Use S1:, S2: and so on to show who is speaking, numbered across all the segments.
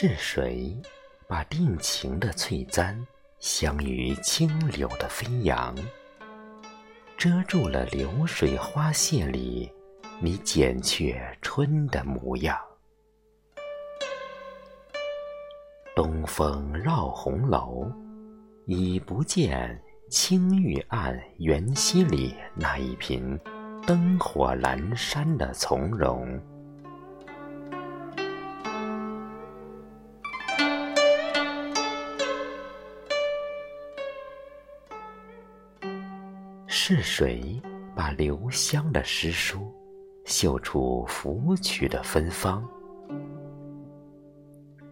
S1: 是谁把定情的翠簪镶于清柳的飞扬，遮住了流水花谢里你剪却春的模样？东风绕红楼，已不见青玉案元夕里那一颦灯火阑珊的从容。是谁把留香的诗书绣出芙蕖的芬芳？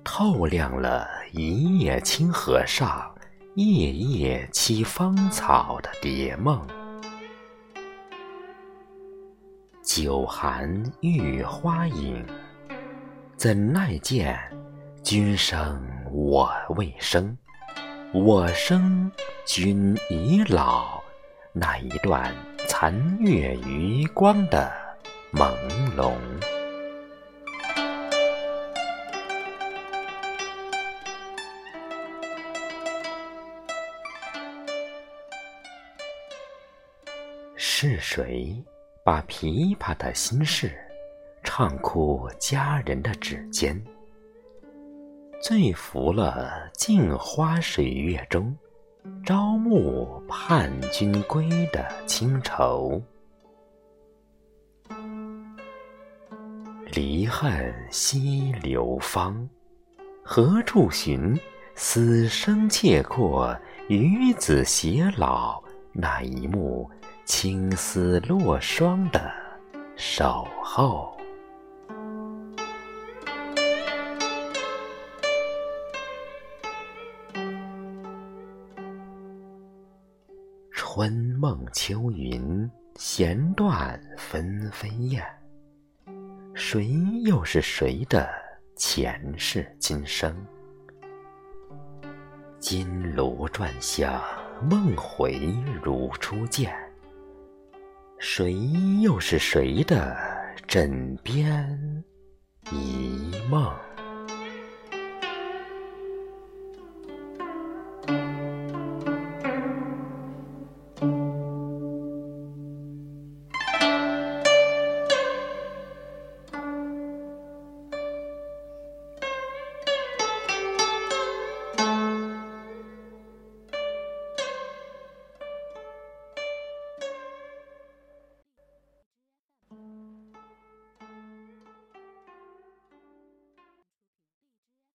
S1: 透亮了一叶青荷上夜夜栖芳草的蝶梦。酒寒玉花影，怎奈见君生我未生，我生君已老。那一段残月余光的朦胧。是谁把琵琶的心事唱哭佳人的指尖，醉扶了镜花水月中？朝暮盼君归的清愁，离恨西流芳，何处寻？死生契阔，与子偕老，那一幕青丝落霜的守候。春梦秋云，弦断纷纷雁。谁又是谁的前世今生？金炉转香，梦回如初见。谁又是谁的枕边一梦？